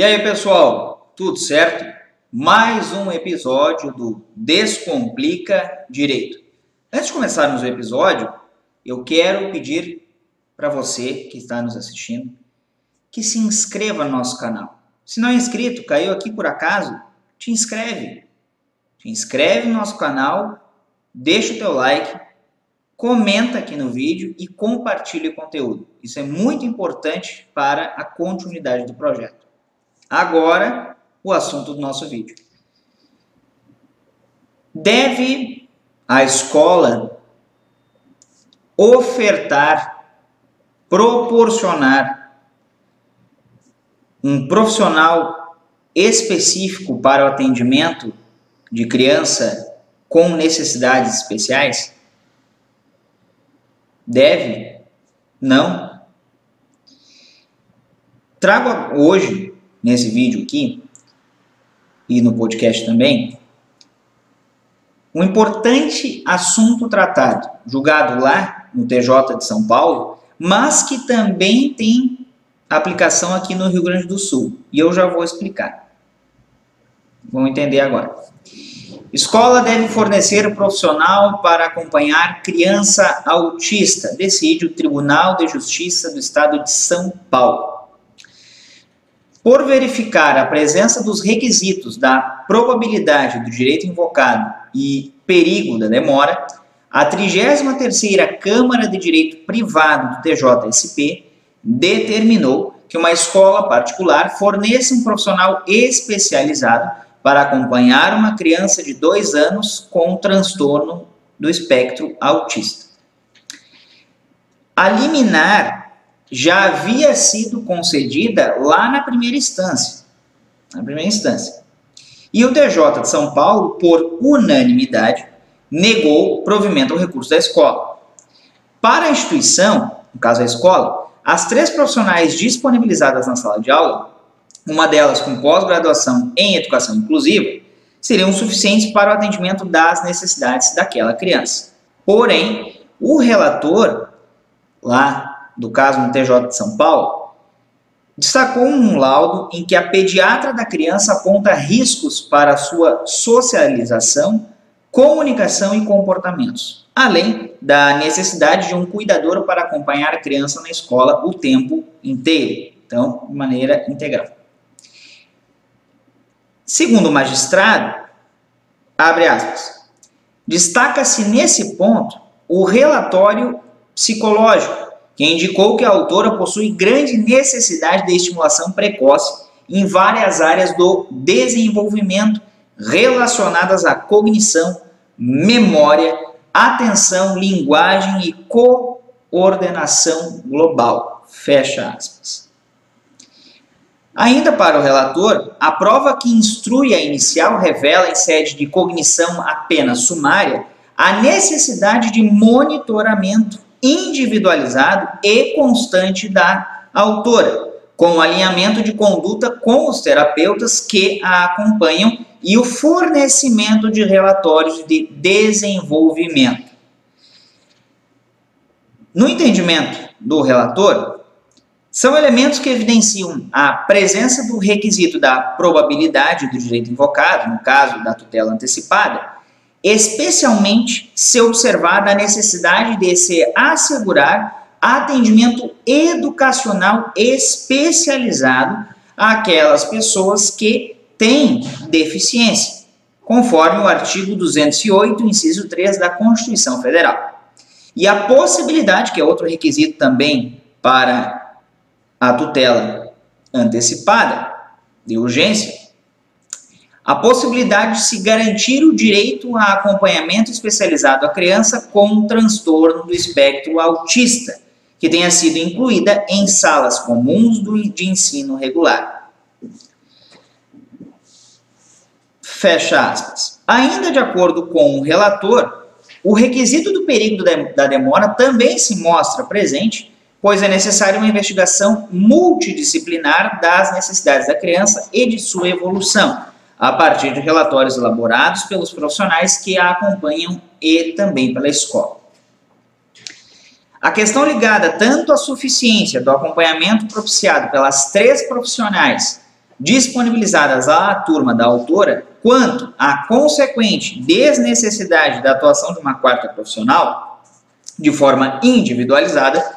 E aí, pessoal, tudo certo? Mais um episódio do Descomplica Direito. Antes de começarmos o episódio, eu quero pedir para você que está nos assistindo que se inscreva no nosso canal. Se não é inscrito, caiu aqui por acaso, te inscreve. Te inscreve no nosso canal, deixa o teu like, comenta aqui no vídeo e compartilhe o conteúdo. Isso é muito importante para a continuidade do projeto. Agora, o assunto do nosso vídeo. Deve a escola ofertar, proporcionar um profissional específico para o atendimento de criança com necessidades especiais? Deve? Não. Trago hoje nesse vídeo aqui e no podcast também, um importante assunto tratado, julgado lá no TJ de São Paulo, mas que também tem aplicação aqui no Rio Grande do Sul. E eu já vou explicar. Vamos entender agora. Escola deve fornecer profissional para acompanhar criança autista, decide o Tribunal de Justiça do Estado de São Paulo. Por verificar a presença dos requisitos da probabilidade do direito invocado e perigo da demora, a 33ª Câmara de Direito Privado do TJSP determinou que uma escola particular forneça um profissional especializado para acompanhar uma criança de dois anos com transtorno do espectro autista. A liminar já havia sido concedida lá na primeira instância. Na primeira instância. E o TJ de São Paulo, por unanimidade, negou provimento ao recurso da escola. Para a instituição, no caso a escola, as três profissionais disponibilizadas na sala de aula, uma delas com pós-graduação em educação inclusiva, seriam suficientes para o atendimento das necessidades daquela criança. Porém, o relator, lá do caso no TJ de São Paulo, destacou um laudo em que a pediatra da criança aponta riscos para sua socialização, comunicação e comportamentos, além da necessidade de um cuidador para acompanhar a criança na escola o tempo inteiro, então, de maneira integral. Segundo o magistrado, abre aspas, destaca-se nesse ponto o relatório psicológico que indicou que a autora possui grande necessidade de estimulação precoce em várias áreas do desenvolvimento relacionadas à cognição, memória, atenção, linguagem e coordenação global. Fecha aspas. Ainda para o relator, a prova que instrui a inicial revela, em sede de cognição apenas sumária, a necessidade de monitoramento individualizado e constante da autora, com alinhamento de conduta com os terapeutas que a acompanham e o fornecimento de relatórios de desenvolvimento. No entendimento do relator, são elementos que evidenciam a presença do requisito da probabilidade do direito invocado, no caso da tutela antecipada, especialmente se observada a necessidade de se assegurar atendimento educacional especializado àquelas pessoas que têm deficiência, conforme o artigo 208, inciso 3 da Constituição Federal. E a possibilidade, que é outro requisito também para a tutela antecipada de urgência, a possibilidade de se garantir o direito a acompanhamento especializado à criança com transtorno do espectro autista, que tenha sido incluída em salas comuns do, de ensino regular. Fecha aspas. Ainda de acordo com o relator, o requisito do perigo da demora também se mostra presente, pois é necessária uma investigação multidisciplinar das necessidades da criança e de sua evolução, a partir de relatórios elaborados pelos profissionais que a acompanham e também pela escola. A questão ligada tanto à suficiência do acompanhamento propiciado pelas três profissionais disponibilizadas à turma da autora, quanto à consequente desnecessidade da atuação de uma quarta profissional, de forma individualizada,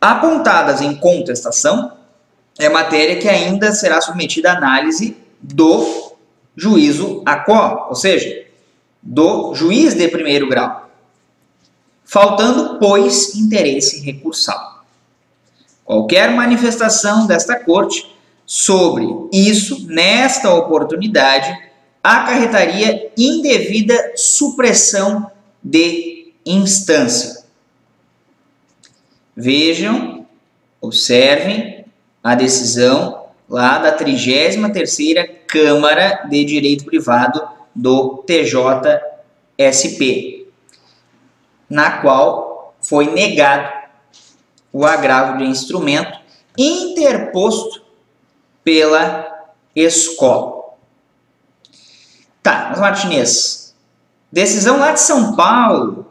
apontadas em contestação, é matéria que ainda será submetida à análise do juízo ACO, ou seja, do juiz de primeiro grau faltando, pois, interesse recursal. Qualquer manifestação desta Corte sobre isso, nesta oportunidade, acarretaria indevida supressão de instância. Vejam, observem a decisão lá da 33ª Câmara de Direito Privado do TJSP na qual foi negado o agravo de instrumento interposto pela escola. Tá, mas Martinez, decisão lá de São Paulo,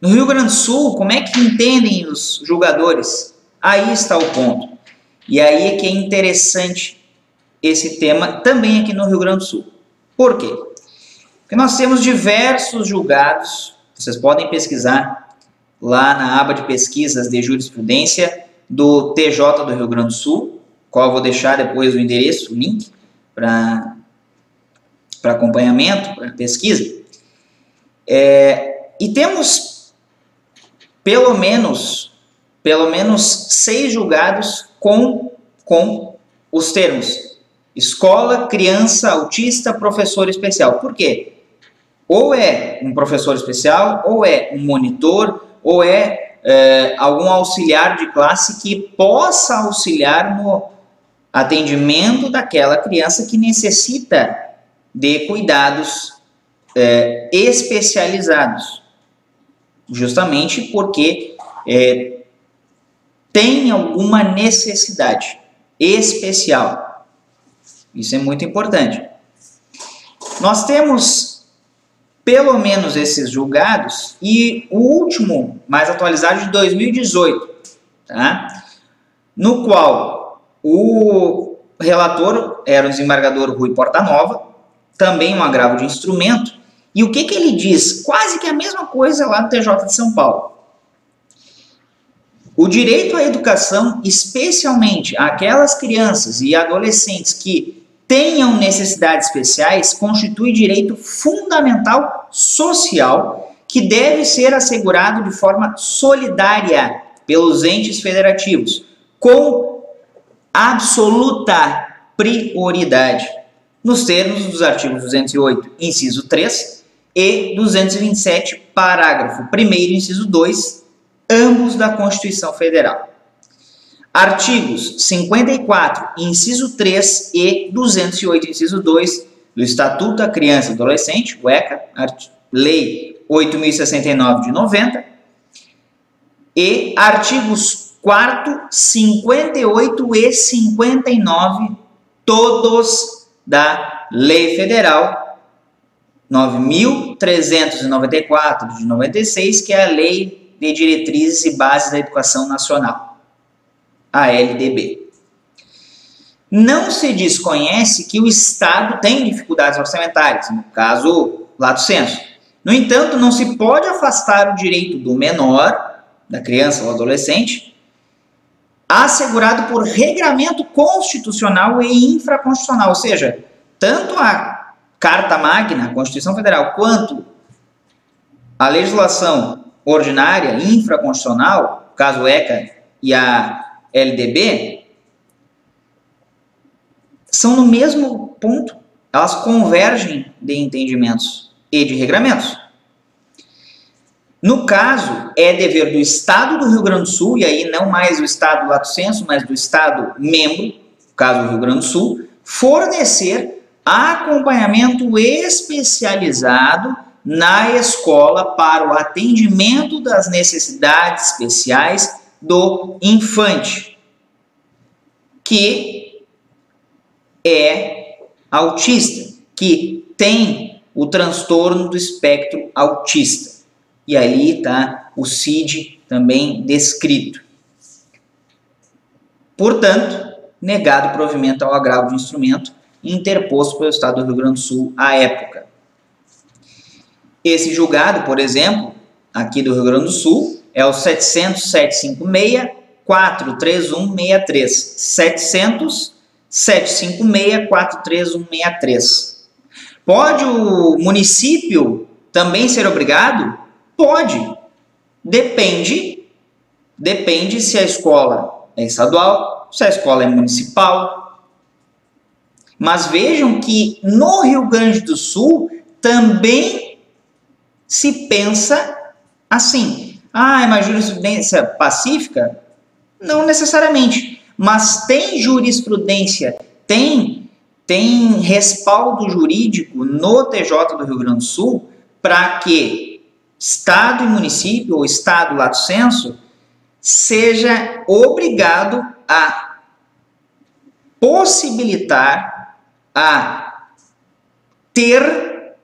no Rio Grande do Sul, como é que entendem os julgadores? Aí está o ponto. E aí é que é interessante esse tema também aqui no Rio Grande do Sul. Por quê? Porque nós temos diversos julgados vocês podem pesquisar lá na aba de pesquisas de jurisprudência do TJ do Rio Grande do Sul, qual eu vou deixar depois o endereço, o link para acompanhamento, para pesquisa. É, e temos pelo menos pelo menos seis julgados com, com os termos escola, criança, autista, professor especial. Por quê? Ou é um professor especial, ou é um monitor, ou é, é algum auxiliar de classe que possa auxiliar no atendimento daquela criança que necessita de cuidados é, especializados, justamente porque é, tem alguma necessidade especial. Isso é muito importante. Nós temos pelo menos esses julgados, e o último, mais atualizado, de 2018, tá? no qual o relator era o desembargador Rui Portanova, também um agravo de instrumento, e o que, que ele diz? Quase que a mesma coisa lá no TJ de São Paulo. O direito à educação, especialmente aquelas crianças e adolescentes que tenham necessidades especiais constitui direito fundamental social que deve ser assegurado de forma solidária pelos entes federativos, com absoluta prioridade, nos termos dos artigos 208, inciso 3 e 227, parágrafo 1 inciso 2, ambos da Constituição Federal. Artigos 54, inciso 3 e 208, inciso 2 do Estatuto da Criança e Adolescente, o ECA, Lei 8069 de 90, e artigos 4, 58 e 59, todos da Lei Federal 9394 de 96, que é a Lei de Diretrizes e Bases da Educação Nacional a LDB. Não se desconhece que o Estado tem dificuldades orçamentárias, no caso, lato senso. No entanto, não se pode afastar o direito do menor, da criança ou adolescente, assegurado por regramento constitucional e infraconstitucional, ou seja, tanto a Carta Magna, a Constituição Federal, quanto a legislação ordinária infraconstitucional, caso ECA e a LDB são no mesmo ponto. Elas convergem de entendimentos e de regramentos. No caso, é dever do Estado do Rio Grande do Sul, e aí não mais do Estado lato senso, mas do Estado membro, no caso do Rio Grande do Sul, fornecer acompanhamento especializado na escola para o atendimento das necessidades especiais do infante, que é autista, que tem o transtorno do espectro autista. E ali está o CID também descrito. Portanto, negado provimento ao agravo de instrumento interposto pelo Estado do Rio Grande do Sul à época. Esse julgado, por exemplo, aqui do Rio Grande do Sul, é o 700 756 43163. 700 756 43163. Pode o município também ser obrigado? Pode. Depende. Depende se a escola é estadual, se a escola é municipal. Mas vejam que no Rio Grande do Sul também se pensa assim. Ah, é uma jurisprudência pacífica? Não necessariamente, mas tem jurisprudência, tem tem respaldo jurídico no TJ do Rio Grande do Sul para que Estado e município, ou Estado lato senso, seja obrigado a possibilitar a ter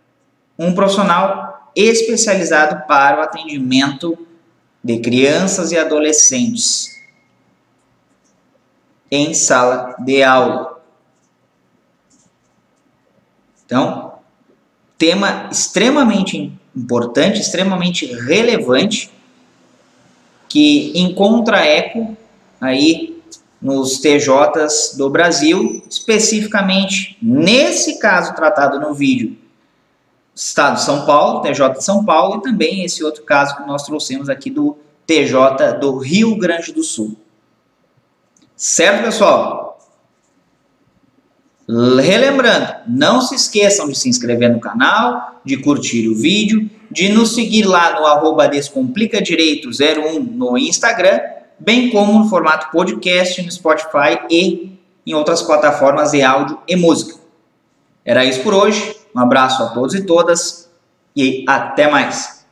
um profissional especializado para o atendimento de crianças e adolescentes em sala de aula. Então, tema extremamente importante, extremamente relevante, que encontra eco aí nos TJs do Brasil, especificamente nesse caso tratado no vídeo Estado de São Paulo, TJ de São Paulo, e também esse outro caso que nós trouxemos aqui do TJ do Rio Grande do Sul. Certo, pessoal? Relembrando, não se esqueçam de se inscrever no canal, de curtir o vídeo, de nos seguir lá no arroba descomplicadireito01 no Instagram, bem como no formato podcast no Spotify e em outras plataformas de áudio e música. Era isso por hoje. Um abraço a todos e todas e até mais.